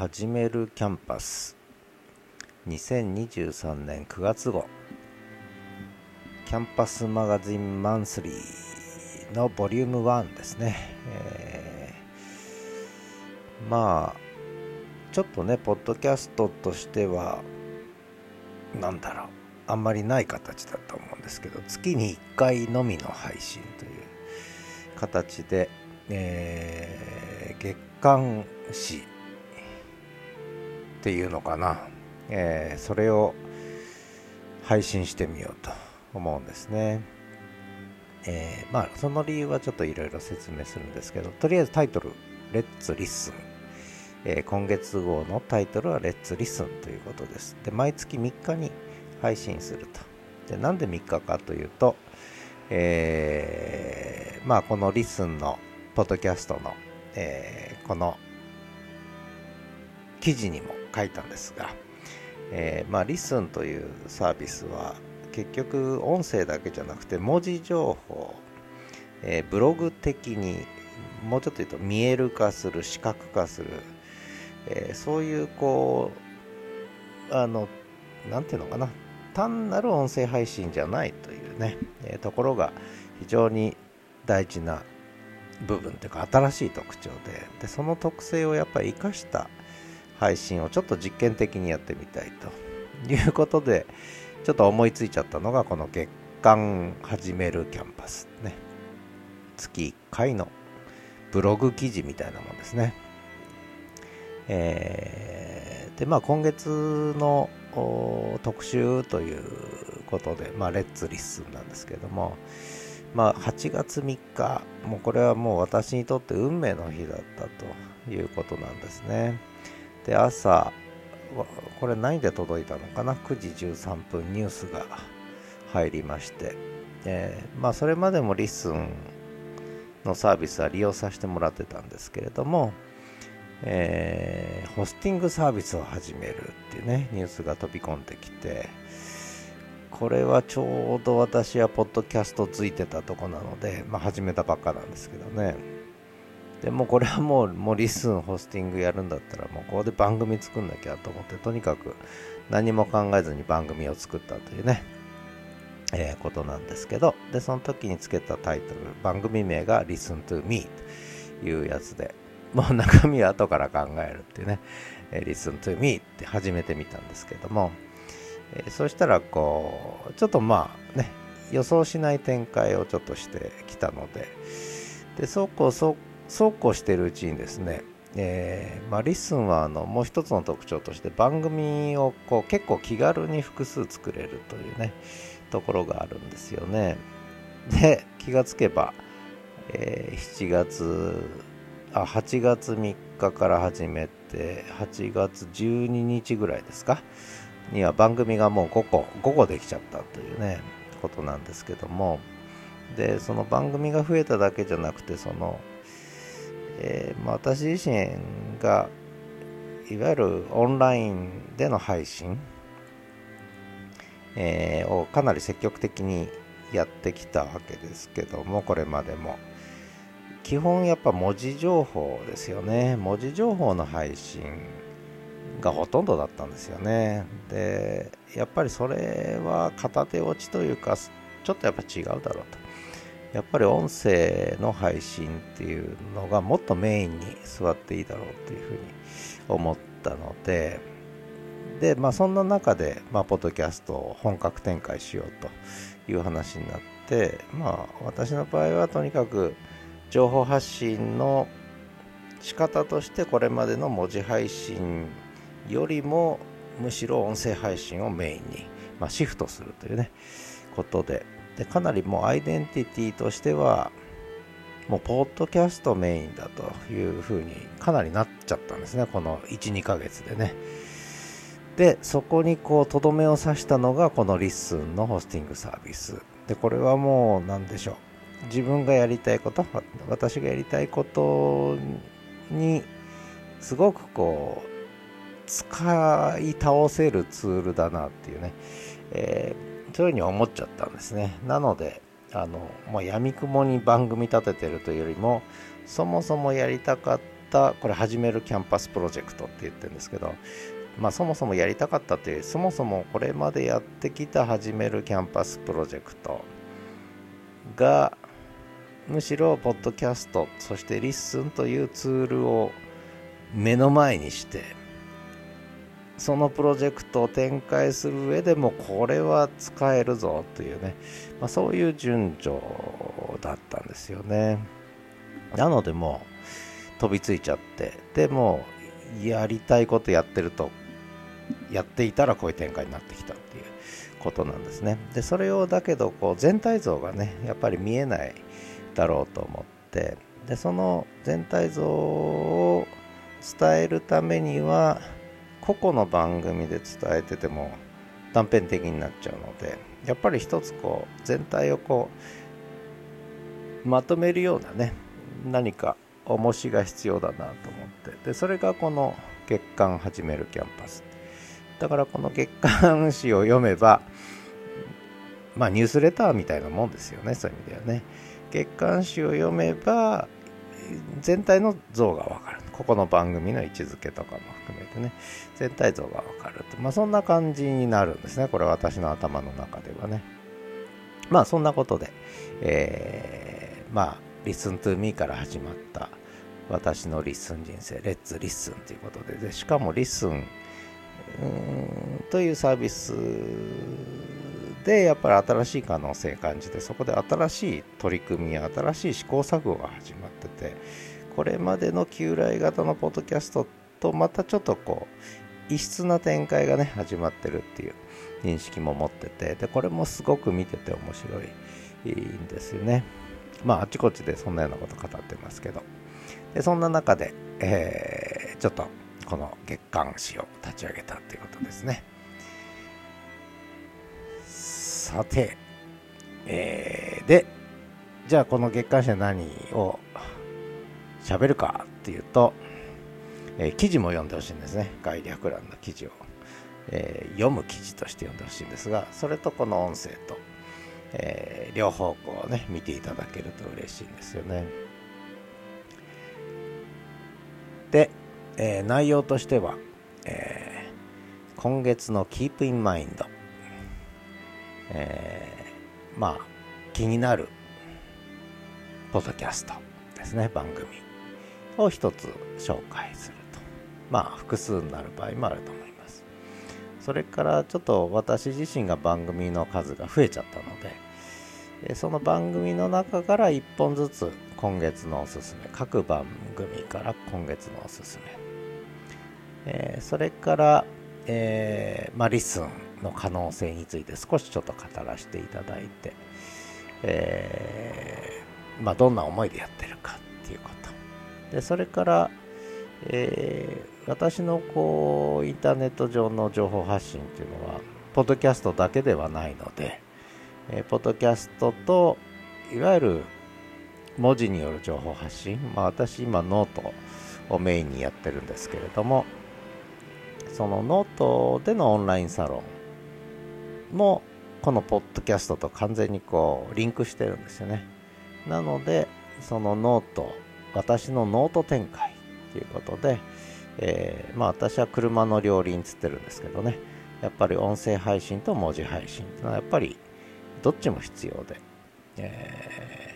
始める Camp@Us。2023年9月号。 Camp@Us Magazine Monthly の Volume 1ですね、えー、まあちょっとねポッドキャストとしてはなんだろうあんまりない形だと思うんですけど月に1回のみの配信という形で、えー、月刊誌っていうのかな、えー、それを配信してみようと思うんですね。えー、まあその理由はちょっといろいろ説明するんですけどとりあえずタイトル「Let's LISTEN」えー、今月号のタイトルは「Let's LISTEN」ということです。で毎月3日に配信すると。でなんで3日かというと、えー、まあこの LISTEN のポッドキャストの、え、この記事にも書いたんですが、えー、まあ、 LISTEN というサービスは結局音声だけじゃなくて文字情報、えー、ブログ的にもうちょっと言うと見える化する視覚化する、えー、そういうこうあの何ていうのかな単なる音声配信じゃないというね、えー、ところが非常に大事な部分というか新しい特徴ででその特性をやっぱり生かした配信をちょっと実験的にやってみたいということで、ちょっと思いついちゃったのがこの月間始めるキャンパスね。月1回のブログ記事みたいなもんですね。えー、で、まあ今月の特集ということで、まあ Let's LISTEN なんですけども、まあ8月3日、もうこれはもう私にとって運命の日だったということなんですね。で朝これ何で届いたのかな？9時13分ニュースが入りまして、え、まあそれまでも LISTENのサービスは利用させてもらってたんですけれども、え、ホスティングサービスを始めるっていうねニュースが飛び込んできてこれはちょうど私はポッドキャストついてたとこなので、まあ、始めたばっかなんですけどね。でもこれはもう、もうリスンホスティングやるんだったら、もうここで番組作んなきゃと思って、とにかく何も考えずに番組を作ったというね、えー、ことなんですけど、で、その時につけたタイトル、番組名が Listen to Me というやつで、もう中身は後から考えるっていうね、えー、Listen to Me って始めてみたんですけども、えー、そしたらこう、ちょっとまあね、予想しない展開をちょっとしてきたので、で、そうこうそうそうこうしているうちにですね、えー、まあ、 LISTEN はあのもう一つの特徴として番組をこう結構気軽に複数作れるというねところがあるんですよね。で気がつけば、えー、7月あ8月3日から始めて8月12日ぐらいですか？には番組がもう5個5個できちゃったというねことなんですけども。でその番組が増えただけじゃなくてそのえー、まあ、私自身がいわゆるオンラインでの配信、えー、をかなり積極的にやってきたわけですけどもこれまでも。基本やっぱ文字情報ですよね。文字情報の配信がほとんどだったんですよね。でやっぱりそれは片手落ちというかちょっとやっぱ違うだろうと。やっぱり音声の配信っていうのがもっとメインに座っていいだろうっていうふうに思ったので、で、まあそんな中で、まあ、ポッドキャストを本格展開しようという話になって、まあ私の場合はとにかく情報発信の仕方としてこれまでの文字配信よりもむしろ音声配信をメインに、まあ、シフトするというねことででかなりもうアイデンティティとしてはもうポッドキャストメインだというふうにかなりなっちゃったんですね。この12ヶ月でね。でそこにこうとどめを刺したのがこの LISTEN のホスティングサービス。でこれはもう何でしょう。自分がやりたいこと私がやりたいことにすごくこう使い倒せるツールだなっていうね、えーそういうふうに思っちゃったんですね。なので、あの、まあ、闇雲に番組立ててるというよりも、そもそもやりたかったこれ始めるキャンパスプロジェクトって言ってるんですけどまあそもそもやりたかったというそもそもこれまでやってきた始めるキャンパスプロジェクトがむしろポッドキャストそして LISTEN というツールを目の前にしてそのプロジェクトを展開する上でもこれは使えるぞというね、まあ、そういう順序だったんですよね。なのでもう飛びついちゃって。でもやりたいことやってるとやっていたらこういう展開になってきたっていうことなんですね。でそれをだけどこう全体像がねやっぱり見えないだろうと思って。でその全体像を伝えるためには個々の番組で伝えてても断片的になっちゃうのでやっぱり一つこう全体をこうまとめるようなね何か重しが必要だなと思って。でそれがこの月刊始めるキャンパス。だからこの月刊誌を読めばまあニュースレターみたいなもんですよねそういう意味ではね。月刊誌を読めば全体の像がわかる。ここの番組の位置づけとかも含めてね全体像がわかるとまあそんな感じになるんですねこれ私の頭の中ではね。まあそんなことでえー、まあ Listen to me から始まった私の LISTEN 人生、 Let's LISTEN ということで、でしかも LISTEN というサービスでやっぱり新しい可能性感じてそこで新しい取り組みや新しい試行錯誤が始まっててこれまでの旧来型のポッドキャストとまたちょっとこう異質な展開がね始まってるっていう認識も持っててでこれもすごく見てて面白いんですよね。まああちこちでそんなようなこと語ってますけど。でそんな中で、えー、ちょっとこの月刊誌を立ち上げたということですね。さて、えー、で、じゃあこの月刊誌は何を喋るかっていうと、えー、記事も読んでほしいんですね。概略欄の記事を、えー、読む記事として読んでほしいんですが、それとこの音声と、えー、両方向をね、見ていただけると嬉しいんですよね。で、えー、内容としては、え、今月の Keep in Mind え、まあ気になるポッドキャストですね番組を一つ紹介すると。まあ複数になる場合もあると思います。それからちょっと私自身が番組の数が増えちゃったのでその番組の中から1本ずつ今月のおすすめ各番組から今月のおすすめ、え、それから、えー、まあ LISTEN の可能性について少しちょっと語らせていただいて、えー、まあ、どんな思いでやってるかでそれから、えー、私のこうインターネット上の情報発信っていうのはポッドキャストだけではないので、えー、ポッドキャストといわゆる文字による情報発信、まあ、私今ノートをメインにやってるんですけれどもそのノートでのオンラインサロンもこのポッドキャストと完全にこうリンクしてるんですよね。なのでそのノート私のノート展開ということで、えー、まあ私は車の両輪つってるんですけどね。やっぱり音声配信と文字配信っていうのはやっぱりどっちも必要で、え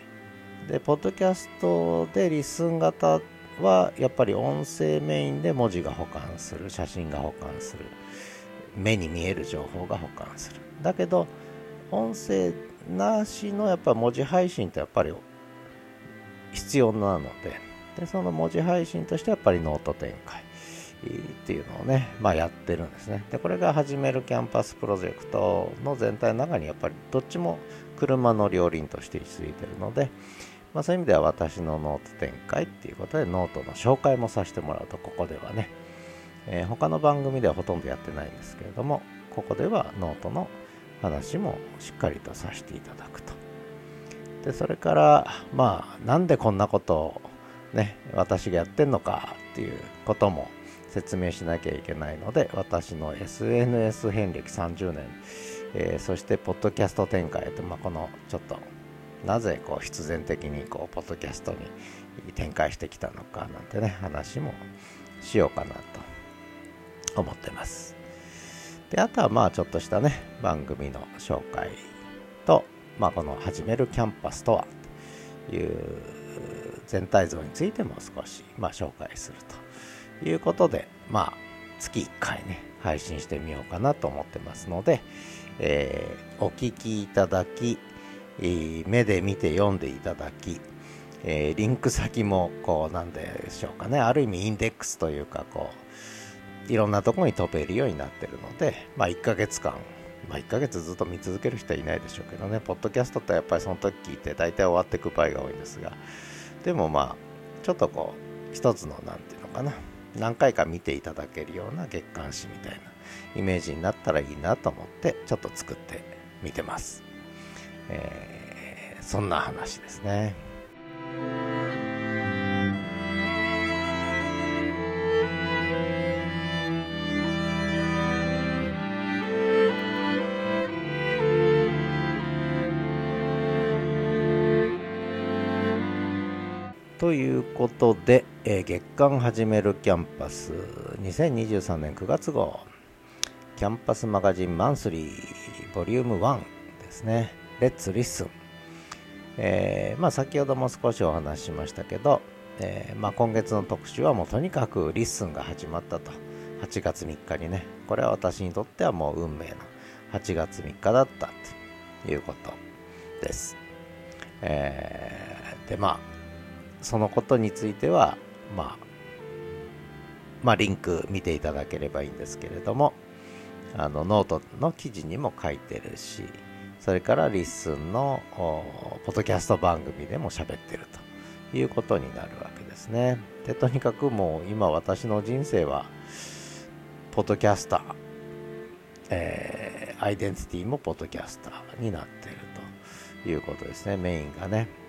ー、でポッドキャストで LISTEN 型はやっぱり音声メインで文字が補完する写真が補完する目に見える情報が補完する。だけど音声なしのやっぱ文字配信ってやっぱり必要なので。でその文字配信としてやっぱりノート展開。っていうのをね、まあ、やってるんですね。でこれが始めるキャンパスプロジェクトの全体の中にやっぱりどっちも車の両輪として位置づいてるので、まあ、そういう意味では私のノート展開っていうことでノートの紹介もさせてもらうとここではね、えー、他の番組ではほとんどやってないんですけれどもここではノートの話もしっかりとさせていただくと。で、それから、まあ、なんでこんなことをね、私がやってんのかっていうことも説明しなきゃいけないので、私の SNS 遍歴30年、えー、そしてポッドキャスト展開と、まあ、このちょっとなぜこう必然的にこうポッドキャストに展開してきたのかなんてね話もしようかなと思ってます。であとはまあちょっとしたね番組の紹介と、まあ、この「始めるキャンパスとは」という全体像についても少し、まあ、紹介するということでまあ月1回ね配信してみようかなと思ってますので、えー、お聞きいただき、目で見て読んでいただき、えー、リンク先もこうなんでしょうかねある意味インデックスというかこういろんなところに飛べるようになってるので、まあ、1ヶ月間まあ、1ヶ月ずっと見続ける人はいないでしょうけどね、ポッドキャストってやっぱりその時聞いて大体終わっていく場合が多いんですが、でもまあ、ちょっとこう、一つの、なんていうのかな、何回か見ていただけるような月刊誌みたいなイメージになったらいいなと思って、ちょっと作ってみてます。えー、そんな話ですね。ということで、えー、月刊始めるキャンパス2023年9月号。 Camp@Us Magazine Monthly Volume 1ですね。 Let's LISTEN、えー、まあ、先ほども少しお話ししましたけど、えー、まあ、今月の特集はもうとにかく LISTEN が始まったと。8月3日にね。これは私にとってはもう運命の8月3日だったということです、え、でまあそのことについては、まあ、まあ、リンク見ていただければいいんですけれども、あの、ノートの記事にも書いてるし、それから LISTEN のポッドキャスト番組でも喋ってるということになるわけですね。で、とにかくもう今私の人生は、ポッドキャスター、えー、アイデンティティもポッドキャスターになっているということですね、メインがね。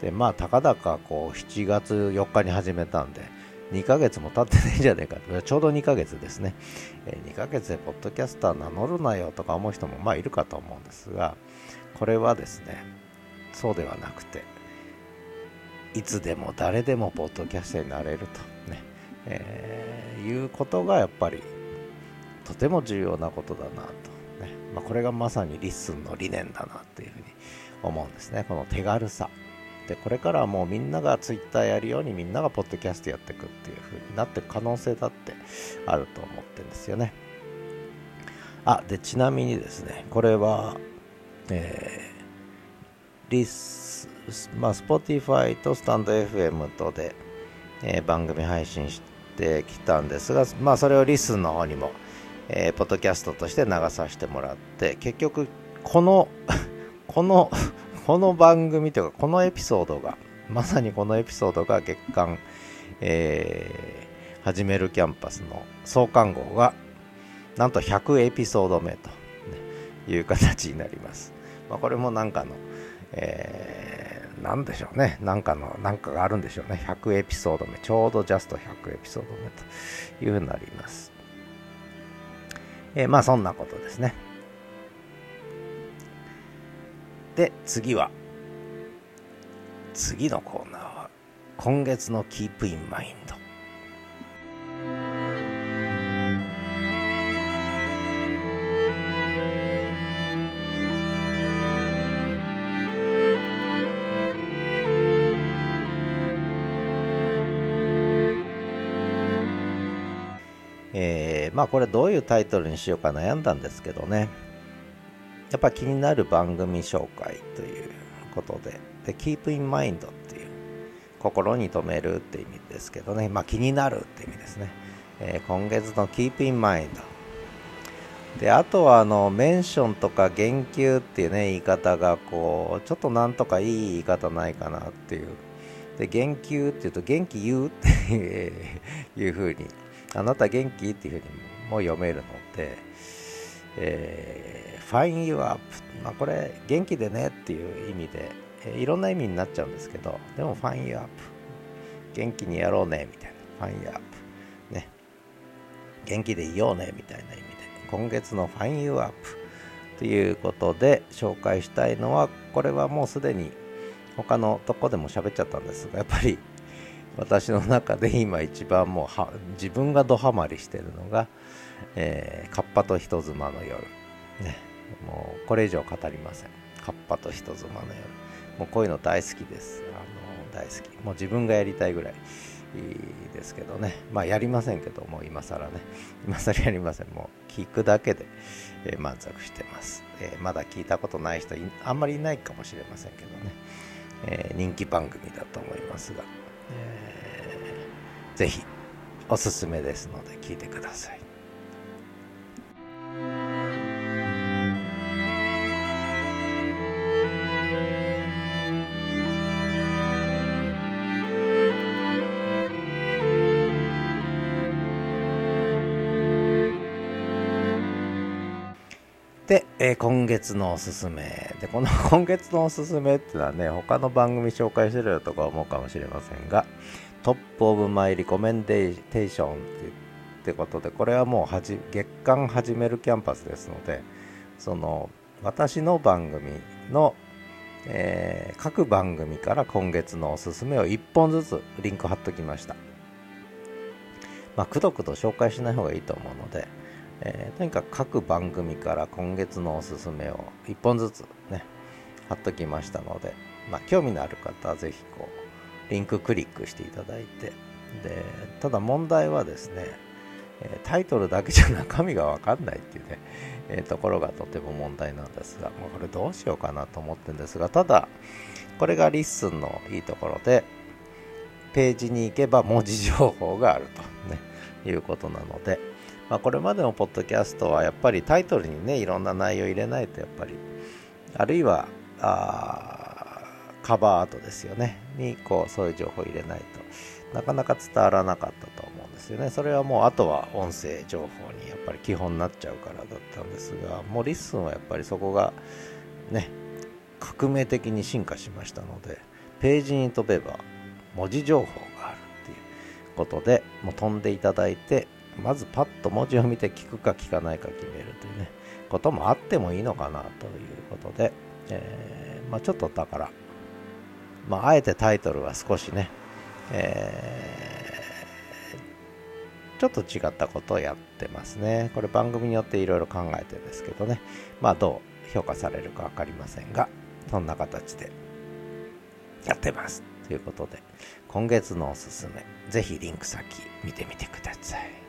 で、まあ、たかだかこう7月4日に始めたんで、2ヶ月も経ってないんじゃねえか。ちょうど2ヶ月ですね。え2ヶ月でポッドキャスター名乗るなよとか思う人もまあいるかと思うんですが、これはですね、そうではなくて、いつでも誰でもポッドキャスターになれるとね、えー、いうことがやっぱりとても重要なことだなと。ねまあ、これがまさに LISTEN の理念だなというふうに思うんですね。この手軽さ。でこれからはもうみんながツイッターやるようにみんながポッドキャストやっていくっていう風になっていく可能性だってあると思ってるんですよね。あでちなみにですねこれはえー、リスまあ Spotify とスタンド FM とで、えー、番組配信してきたんですがまあそれをリスの方にもえー、ポッドキャストとして流させてもらって結局この このこの番組というか、このエピソードが、まさにこのエピソードが月間、えー、始めるキャンパスの創刊号が、なんと100エピソード目と、いう形になります。まあ、これもなんかの、えー、なんでしょうね。なんかの、なんかがあるんでしょうね。100エピソード目。ちょうどジャスト100エピソード目というふうになります。えー、まあそんなことですね。で次は次のコーナーは今月のキープインマインド。えー、まあこれどういうタイトルにしようか悩んだんですけどね。やっぱ気になる番組紹介ということで、で、keep in mind っていう、心に留めるって意味ですけどね、まあ気になるって意味ですね。えー、今月の keep in mind。で、あとはあの、メンションとか言及っていうね、言い方がこう、ちょっとなんとかいい言い方ないかなっていう。で、言及っていうと、元気言うっていうふうに、あなた元気っていうふうにも読めるので、えー、find you up、まあ、これ元気でねっていう意味で、え、いろんな意味になっちゃうんですけどでも find you up. 元気にやろうねみたいな。Find you up. ね。元気でいようねみたいな意味で。今月の find you up ということで紹介したいのはこれはもうすでに他のとこでも喋っちゃったんですがやっぱり私の中で今一番もうは自分がドハマりしてるのが、えー、カッパと人妻の夜、ね、もうこれ以上語りません。カッパと人妻の夜。もうこういうの大好きです。あの大好き。もう自分がやりたいぐらい。いいですけどね。まあやりませんけども今更ね。今更やりません。もう聞くだけで、えー、満足してます、えー、まだ聞いたことない人あんまりいないかもしれませんけどね、えー、人気番組だと思いますが、えー、ぜひおすすめですので聞いてください。えー、今月のおすすめ。で、この 今月のおすすめっていうのはね、他の番組紹介してるとか思うかもしれませんが、 Top of My Recommendation ってことで、これはもうはじ月刊始めるキャンパスですので、その、私の番組の、えー、各番組から今月のおすすめを1本ずつリンク貼っときました。まあ、くどくど紹介しない方がいいと思うので、えー、とにかく各番組から今月のおすすめを1本ずつね貼っときましたので、まあ、興味のある方はぜひこうリンククリックしていただいてでただ問題はですね、タイトルだけじゃ中身が分かんないっていうね、えー、ところがとても問題なんですが、まあ、これどうしようかなと思ってるんですがただこれが LISTEN のいいところでページに行けば文字情報があると、ね、いうことなので、まあ、これまでのポッドキャストはやっぱりタイトルにねいろんな内容入れないとやっぱり。あるいはあカバーアートですよね。にこうそういう情報入れないと。なかなか伝わらなかったと思うんですよね。それはもうあとは音声情報にやっぱり基本になっちゃうからだったんですがもう LISTEN はやっぱりそこがね革命的に進化しましたのでページに飛べば文字情報があるっていうことでもう飛んでいただいてまずパッと文字を見て聞くか聞かないか決めるというねこともあってもいいのかなということで、えー、まあ、ちょっとだから、まあ、あえてタイトルは少しね、えー、ちょっと違ったことをやってますね。これ番組によっていろいろ考えてですけどね。まあどう評価されるか分かりませんがそんな形でやってますということで今月のおすすめぜひリンク先見てみてください。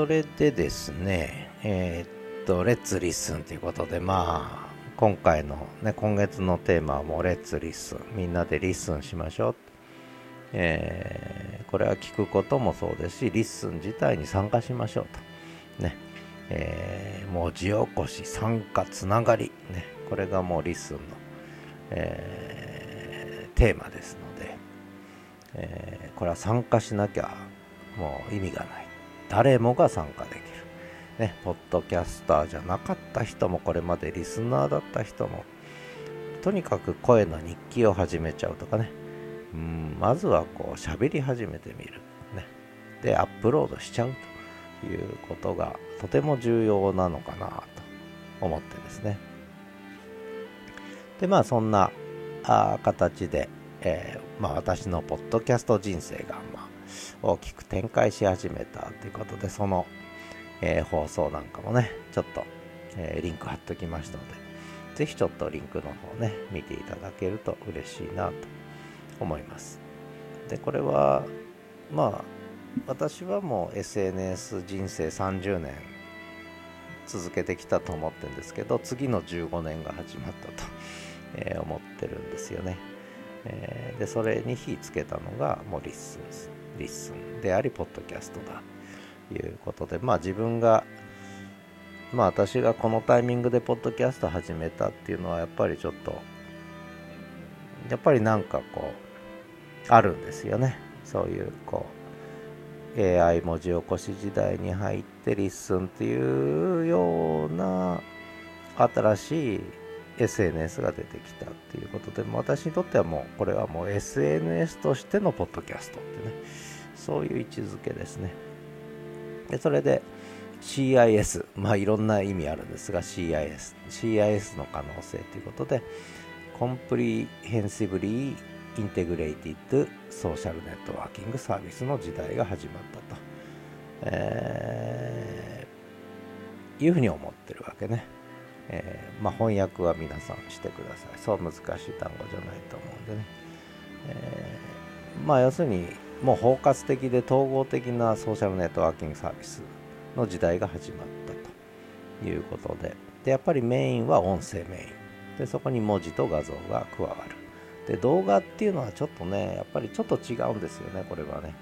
それでですね、えー、っと、 Let's LISTEN ということで、まあ、今回のね、今月のテーマはもう Let's LISTEN。みんなで LISTEN しましょう。えー、これは聞くこともそうですし、 LISTEN 自体に参加しましょうと。ね。えー、文字起こし、参加、つながり。ね。これがもう LISTEN の、えー、テーマですので、えー、これは参加しなきゃもう意味がない。誰もが参加できる。ね、ポッドキャスターじゃなかった人も、これまでリスナーだった人も、とにかく声の日記を始めちゃうとかね、うんまずはこう喋り始めてみる。ね、で、アップロードしちゃうということがとても重要なのかなと思ってですね。で、まあそんなあ形で、えー、まあ私のポッドキャスト人生が、まあ大きく展開し始めたということで、その、えー、放送なんかもね、ちょっと、えー、リンク貼っときましたので、ぜひちょっとリンクの方ね、見ていただけると嬉しいなと思います。で、これは、まあ、私はもう SNS 人生30年続けてきたと思ってるんですけど、次の15年が始まったと、えー、思ってるんですよね。えー、で、それに火つけたのがもう LISTEN です。 LISTEN であり、ポッドキャストだということで、まあ自分が、まあ私がこのタイミングでポッドキャスト始めたっていうのはやっぱりちょっと、やっぱりなんかこう、あるんですよね。そういうこう、AI 文字起こし時代に入って LISTEN っていうような新しい、SNS が出てきたっていうことで私にとってはもうこれはもう SNS としてのポッドキャストってねそういう位置づけですね。でそれで CIS まあいろんな意味あるんですが CIS CIS の可能性ということで Comprehensively Integrated Social Networking サービスの時代が始まったと、えー、いうふうに思ってるわけね。えー、まあ、翻訳は皆さんしてください。そう難しい単語じゃないと思うんでね、えー、まあ要するにもう包括的で統合的なソーシャルネットワーキングサービスの時代が始まったということででやっぱりメインは音声メイン。でそこに文字と画像が加わる。で動画っていうのはちょっとねやっぱりちょっと違うんですよねこれはね。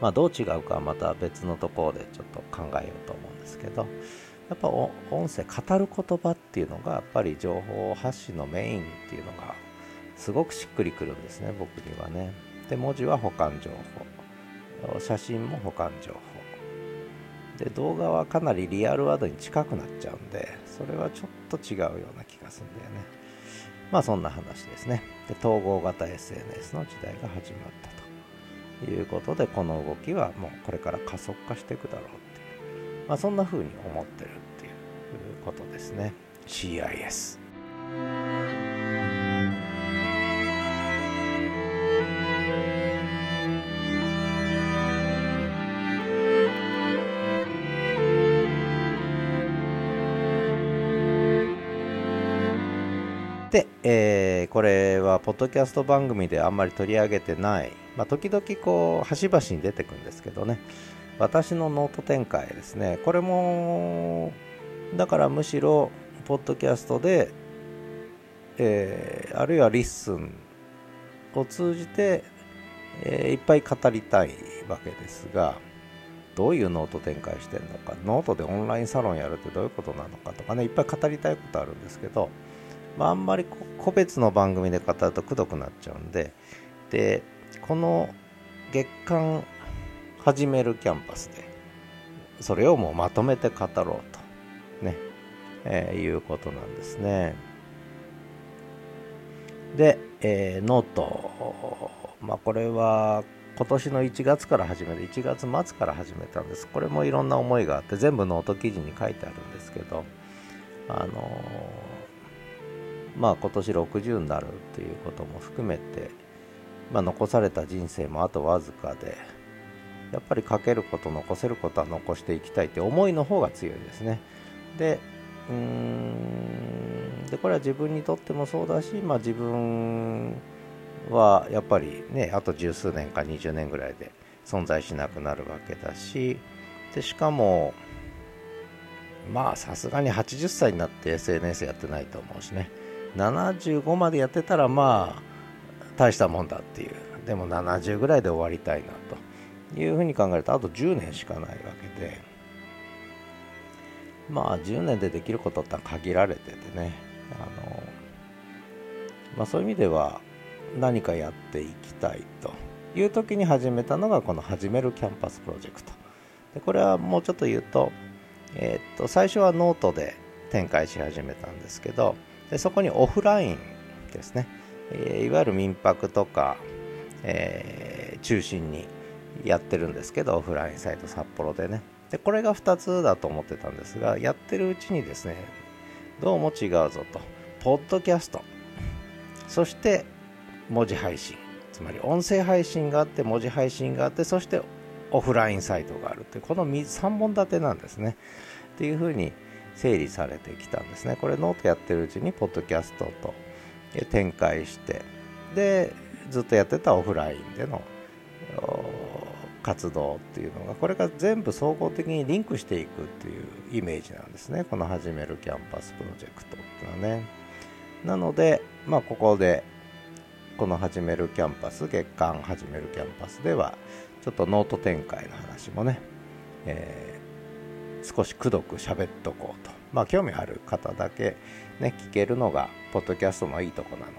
まあどう違うかはまた別のところでちょっと考えようと思うんですけど。やっぱ音声語る言葉っていうのがやっぱり情報発信のメインっていうのがすごくしっくりくるんですね僕にはね。で文字は保管情報。写真も保管情報。で動画はかなりリアルワードに近くなっちゃうんでそれはちょっと違うような気がするんだよね。まあそんな話ですね。で統合型 SNS の時代が始まったということでこの動きはもうこれから加速化していくだろうまあ、そんな風に思ってるっていうことですね。CIS で、えー、これはポッドキャスト番組であんまり取り上げてない、まあ、時々こう端々に出てくるんですけどね。私のノート展開ですね。これもだからむしろポッドキャストで、えー、あるいは LISTEN を通じて、えー、いっぱい語りたいわけですがどういうノート展開してるのかノートでオンラインサロンやるってどういうことなのかとかねいっぱい語りたいことあるんですけど、まあ、あんまり個別の番組で語るとくどくなっちゃうんででこの月刊始めるキャンパスで。それをもうまとめて語ろうと。ね、えー、いうことなんですね。で、えー、 note。まあこれは今年の1月から始めて1月末から始めたんです。これもいろんな思いがあって全部ノート記事に書いてあるんですけどあのー、まあ今年60になるっていうことも含めて、まあ、残された人生もあとわずかでやっぱり書けること残せることは残していきたいって思いの方が強いですね。でうーんでこれは自分にとってもそうだし、まあ、自分はやっぱりねあと十数年か20年ぐらいで存在しなくなるわけだしでしかもまあさすがに80歳になって SNS やってないと思うしね。75までやってたらまあ大したもんだっていう。でも70ぐらいで終わりたいなと。いうふうに考えるとあと10年しかないわけでまあ10年でできることって限られててねあの、まあ、そういう意味では何かやっていきたいという時に始めたのがこの「始めるキャンパスプロジェクト」でこれはもうちょっと言うと,、えー、っと最初はノートで展開し始めたんですけどでそこにオフラインですね、えー、いわゆる民泊とか、えー、中心にやってるんですけどオフラインサイト札幌でね。でこれが2つだと思ってたんですがやってるうちにですねどうも違うぞと。ポッドキャスト。そして文字配信。つまり音声配信があって文字配信があってそしてオフラインサイトがあるってこの3本立てなんですね。っていうふうに整理されてきたんですね。これノートやってるうちにポッドキャストと展開して。でずっとやってたオフラインでの活動っていうのがこれが全部総合的にリンクしていくっていうイメージなんですね。この始めるキャンパスプロジェクトっていうのはね。なのでまあここでこの始めるキャンパス月刊始めるキャンパスではちょっとノート展開の話もね、えー、少しくどく喋っとこうと。まあ興味ある方だけね聞けるのがポッドキャストのいいとこなの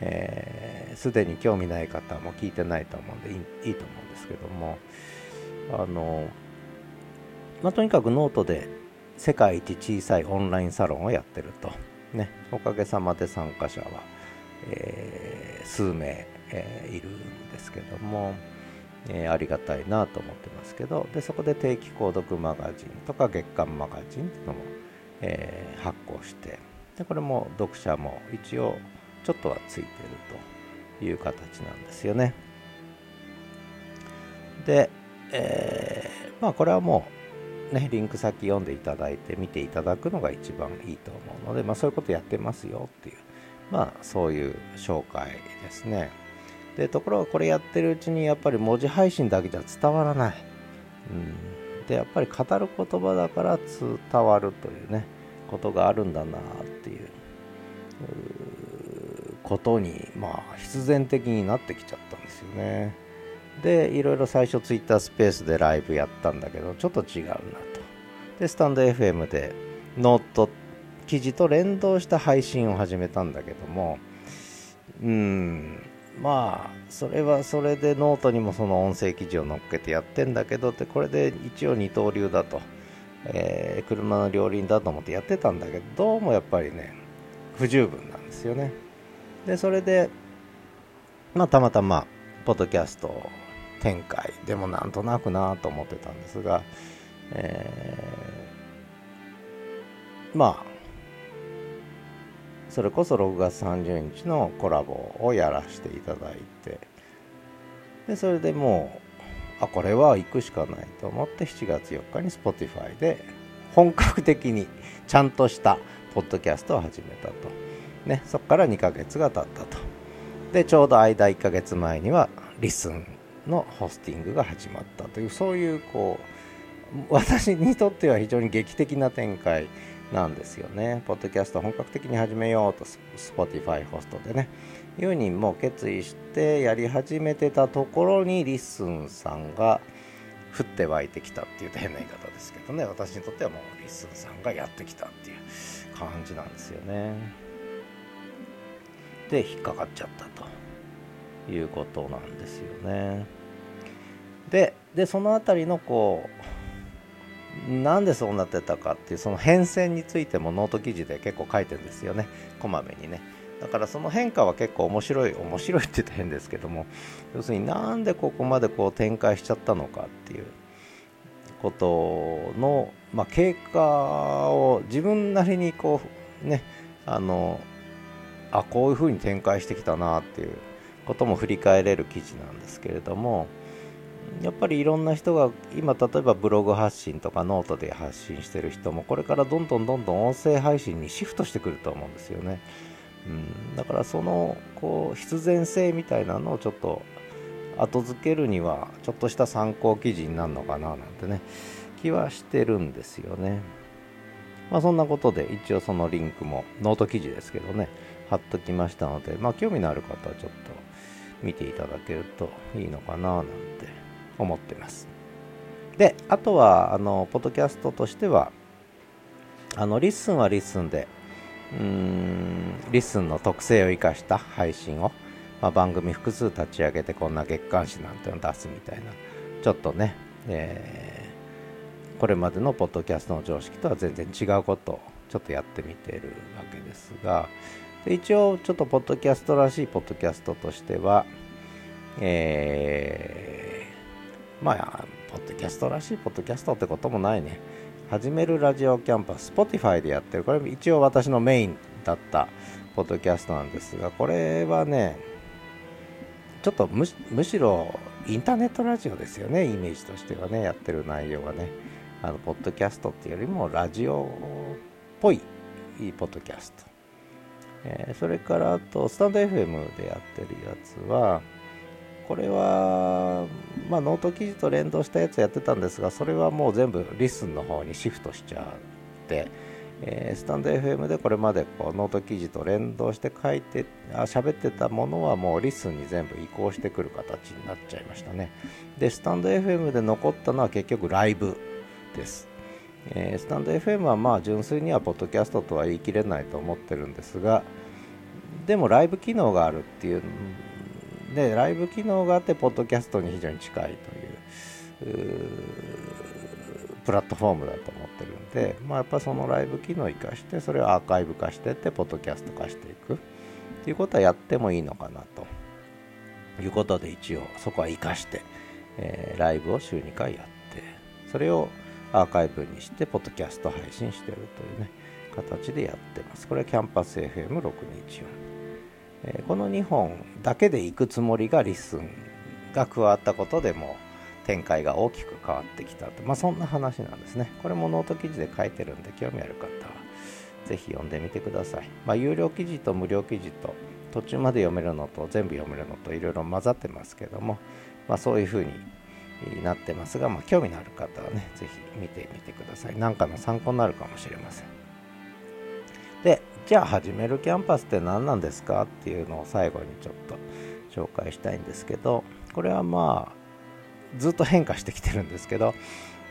で、えーでに興味ない方も聞いてないと思うんでいいと思うんですけどもあの、まあ、とにかくノートで世界一小さいオンラインサロンをやってると。ね、おかげさまで参加者は、えー、数名、えー、いるんですけども、えー、ありがたいなと思ってますけどでそこで定期購読マガジンとか月間マガジンっていうのも、えー、発行してでこれも読者も一応ちょっとはついてるという形なんですよね。で、えー、まあこれはもうねリンク先読んでいただいて見ていただくのが一番いいと思うので、まあ、そういうことやってますよっていうまあそういう紹介ですね。でところがこれやってるうちにやっぱり文字配信だけじゃ伝わらない、うん、でやっぱり語る言葉だから伝わるというねことがあるんだなっていう。ことにまあ必然的になってきちゃったんですよね。でいろいろ最初ツイッタースペースでライブやったんだけどちょっと違うなと。でスタンド FM でノート記事と連動した配信を始めたんだけどもうんまあそれはそれでノートにもその音声記事を載っけてやってんだけどってこれで一応二刀流だと、えー、車の両輪だと思ってやってたんだけどどうもやっぱりね不十分なんですよね。でそれでまあたまたまポッドキャスト展開でもなんとなくなと思ってたんですが、えー、まあそれこそ6月30日のコラボをやらせていただいてでそれでもうあこれは行くしかないと思って7月4日に Spotify で本格的にちゃんとしたポッドキャストを始めたと、ね、そこから2ヶ月が経ったとでちょうど間1ヶ月前には LISTEN のホスティングが始まったというそういうこう私にとっては非常に劇的な展開なんですよね。ポッドキャスト本格的に始めようと、Spotify ホストでね、いうにもう決意してやり始めてたところに LISTEN さんが降って湧いてきたっていうと変な言い方ですけどね、私にとってはもう LISTENさんがやってきたっていう感じなんですよね。で、引っかかっちゃったということなんですよね。で、でその辺りのこう、なんでそうなってたかっていうその変遷についてもノート記事で結構書いてるんですよねこまめにねだからその変化は結構面白い面白いって言って変ですけども要するになんでここまでこう展開しちゃったのかっていうことの、まあ、経過を自分なりにこうねあのあこういうふうに展開してきたなっていうことも振り返れる記事なんですけれどもやっぱりいろんな人が今例えばブログ発信とかノートで発信してる人もこれからどんどんどんどん音声配信にシフトしてくると思うんですよね、うん、だからそのこう必然性みたいなのをちょっと後付けるにはちょっとした参考記事になるのかななんてね気はしてるんですよね。まあそんなことで一応そのリンクもノート記事ですけどね貼っときましたのでまあ興味のある方はちょっと見ていただけるといいのかななんて思ってます。で、あとは、あの、ポッドキャストとしては、あの、 LISTEN は LISTEN で、うーん、 LISTEN の特性を生かした配信を、まあ、番組複数立ち上げてこんな月刊誌なんてのを出すみたいな、ちょっとね、えー、これまでのポッドキャストの常識とは全然違うことをちょっとやってみてるわけですが、一応ちょっとポッドキャストらしいポッドキャストとしては、えーまあ、ポッドキャストらしいポッドキャストってこともないね。始めるラジオキャンパス、Spotify でやってる。これ一応私のメインだったポッドキャストなんですが、これはね、ちょっとむしろインターネットラジオですよね、イメージとしてはね、やってる内容がね。あの、ポッドキャストっていうよりもラジオっぽいポッドキャスト。えー、それからあと、スタンド FM でやってるやつは、これは、まあ、ノート記事と連動したやつやってたんですが、それはもう全部 LISTEN の方にシフトしちゃって、えー、スタンド FM でこれまでこうノート記事と連動して書いてあ喋ってたものはもう LISTEN に全部移行してくる形になっちゃいましたね。でスタンド FM で残ったのは結局ライブです、えー、スタンド FM はまあ純粋にはポッドキャストとは言い切れないと思ってるんですがでもライブ機能があるっていうでライブ機能があってポッドキャストに非常に近いというプラットフォームだと思ってるんで、まあ、やっぱそのライブ機能を生かしてそれをアーカイブ化してってポッドキャスト化していく。っていうことはやってもいいのかなと。いうことで一応そこは生かして、えー、ライブを週2回やってそれをアーカイブにしてポッドキャスト配信してるというね形でやってますこれはキャンパス FM624、えー、この2本だけで行くつもりが LISTEN が加わったことでも展開が大きく変わってきたと、まあ、そんな話なんですね。これもノート記事で書いてるんで、興味ある方はぜひ読んでみてください。まあ、有料記事と無料記事と途中まで読めるのと全部読めるのといろいろ混ざってますけども、まあ、そういうふうにになってますが、まあ、興味のある方はね、ぜひ見てみてください。何かの参考になるかもしれません。で、じゃあ始める Camp@Us って何なんですかっていうのを最後にちょっと紹介したいんですけど、これはまあ、ずっと変化してきてるんですけど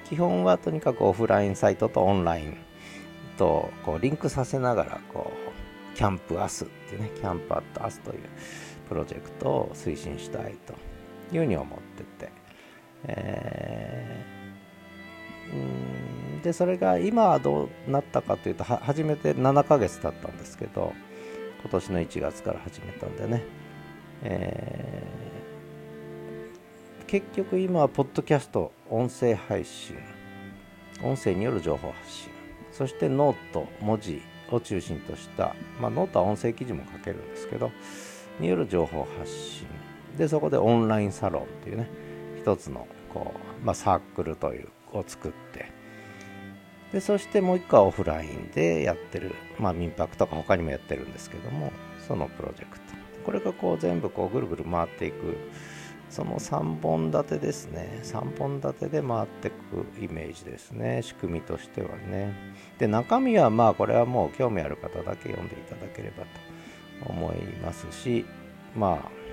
基本はとにかくオフラインサイトとオンラインとこうリンクさせながらこう Camp@Us ってね Camp@Us というプロジェクトを推進したいというふうに思ってて、えー、でそれが今はどうなったかというと初めて7ヶ月経ったんですけど今年の1月から始めたんでね、えー結局今はポッドキャスト音声配信音声による情報発信そしてノート文字を中心とした、まあ、ノートは音声記事も書けるんですけどによる情報発信。でそこでオンラインサロンというね一つのこう、まあ、サークルというを作って。でそしてもう一個はオフラインでやってる、まあ、民泊とか他にもやってるんですけどもそのプロジェクト。これがこう全部こうぐるぐる回っていく。その3本立てですね。3本立てで回っていくイメージですね。仕組みとしてはね。で中身はまあこれはもう興味ある方だけ読んでいただければと思いますしまあ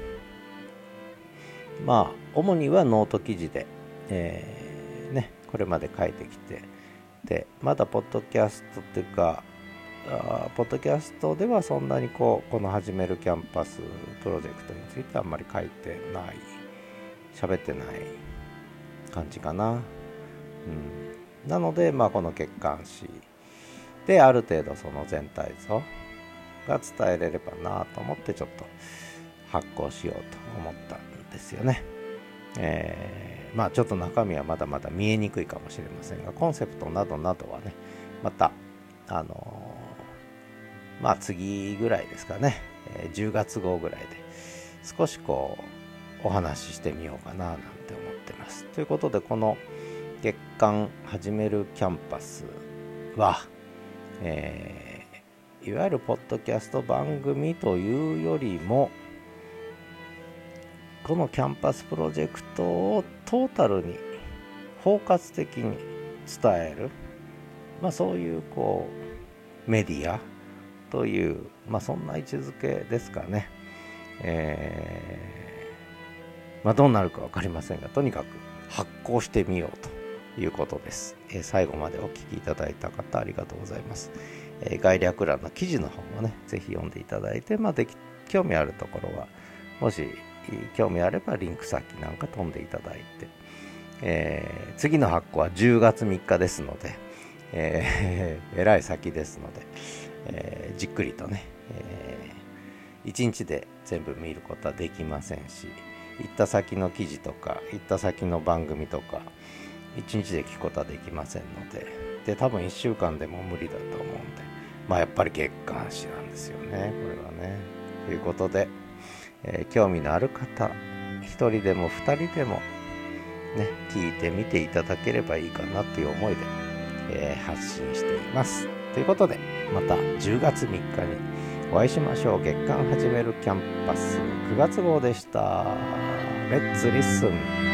まあ主にはノート記事で、えー、ねこれまで書いてきてでまだポッドキャストっていうかあポッドキャストではそんなにこうこの始める Camp@Us プロジェクトについてあんまり書いてない喋ってない感じかな。うん、なので、まあ、この月刊誌である程度その全体像が伝えれればなと思ってちょっと発行しようと思ったんですよね。えー、まあちょっと中身はまだまだ見えにくいかもしれませんがコンセプトなどなどはねまたあのー、まあ次ぐらいですかね、えー、10月号ぐらいで少しこうお話ししてみようかななんて思ってます。ということでこの月刊始める Camp@Us は、えー、いわゆるポッドキャスト番組というよりもこの Camp@Us プロジェクトをトータルに包括的に伝える、まあ、そういうこうメディアという、まあ、そんな位置づけですかね。えーまあ、どうなるか分かりませんがとにかく発行してみようということです、えー、最後までお聞きいただいた方ありがとうございます、えー、概略欄の記事の方もねぜひ読んでいただいて、まあ、でき興味あるところはもし興味あればリンク先なんか飛んでいただいて、えー、次の発行は10月3日ですので、えー、えらい先ですので、えー、じっくりとね、え、1日で全部見ることはできませんし、行った先の記事とか行った先の番組とか1日で聞くことはできませんのでで多分1週間でも無理だと思うんでまあやっぱり月刊誌なんですよねこれはね。ということで、えー、興味のある方1人でも2人でもね聞いてみていただければいいかなという思いで、えー、発信しています。ということでまた10月3日にお会いしましょう。月刊始める Camp@Us 9月号でした。 Let's LISTEN